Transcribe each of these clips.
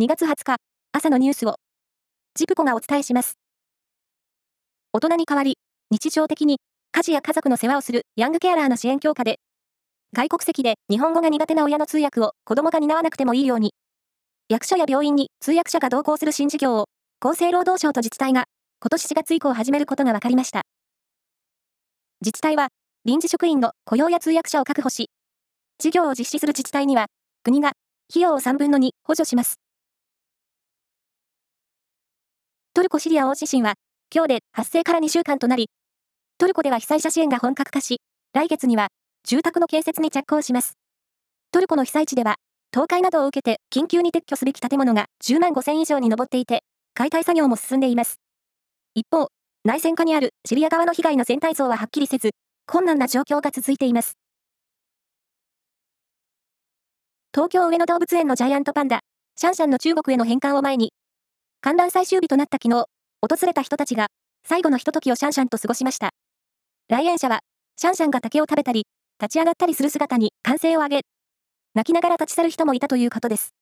2月20日、朝のニュースを、ジプコがお伝えします。大人に代わり、日常的に、家事や家族の世話をするヤングケアラーの支援強化で、外国籍で日本語が苦手な親の通訳を子供が担わなくてもいいように、役所や病院に通訳者が同行する新事業を、厚生労働省と自治体が、今年4月以降始めることが分かりました。自治体は、臨時職員の雇用や通訳者を確保し、事業を実施する自治体には、国が費用を3分の2補助します。トルコ・シリア大地震は、今日で発生から2週間となり、トルコでは被災者支援が本格化し、来月には住宅の建設に着工します。トルコの被災地では、倒壊などを受けて緊急に撤去すべき建物が10万5千以上に上っていて、解体作業も進んでいます。一方、内戦下にあるシリア側の被害の全体像ははっきりせず、困難な状況が続いています。東京上野動物園のジャイアントパンダ、シャンシャンの中国への返還を前に、観覧最終日となった昨日、訪れた人たちが、最後のひとときをシャンシャンと過ごしました。来園者は、シャンシャンが竹を食べたり、立ち上がったりする姿に歓声を上げ、泣きながら立ち去る人もいたということです。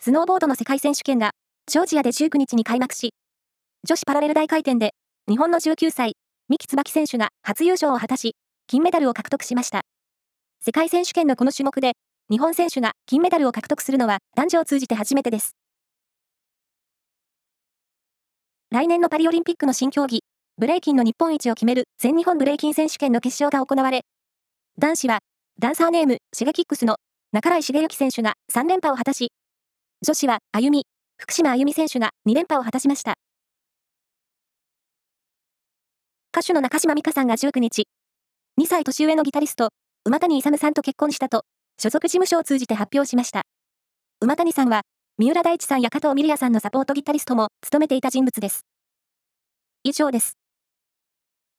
スノーボードの世界選手権が、ジョージアで19日に開幕し、女子パラレル大回転で、日本の19歳、三木椿選手が初優勝を果たし、金メダルを獲得しました。世界選手権のこの種目で、日本選手が金メダルを獲得するのは男女を通じて初めてです。来年のパリオリンピックの新競技、ブレイキンの日本一を決める全日本ブレイキン選手権の決勝が行われ、男子はダンサーネームシゲキックスの中来茂之選手が3連覇を果たし、女子はあゆみ、福島あゆみ選手が2連覇を果たしました。歌手の中島美嘉さんが19日、2歳年上のギタリスト、馬谷勇さんと結婚したと所属事務所を通じて発表しました。馬谷さんは、三浦大知さんや加藤ミリアさんのサポートギタリストも務めていた人物です。以上です。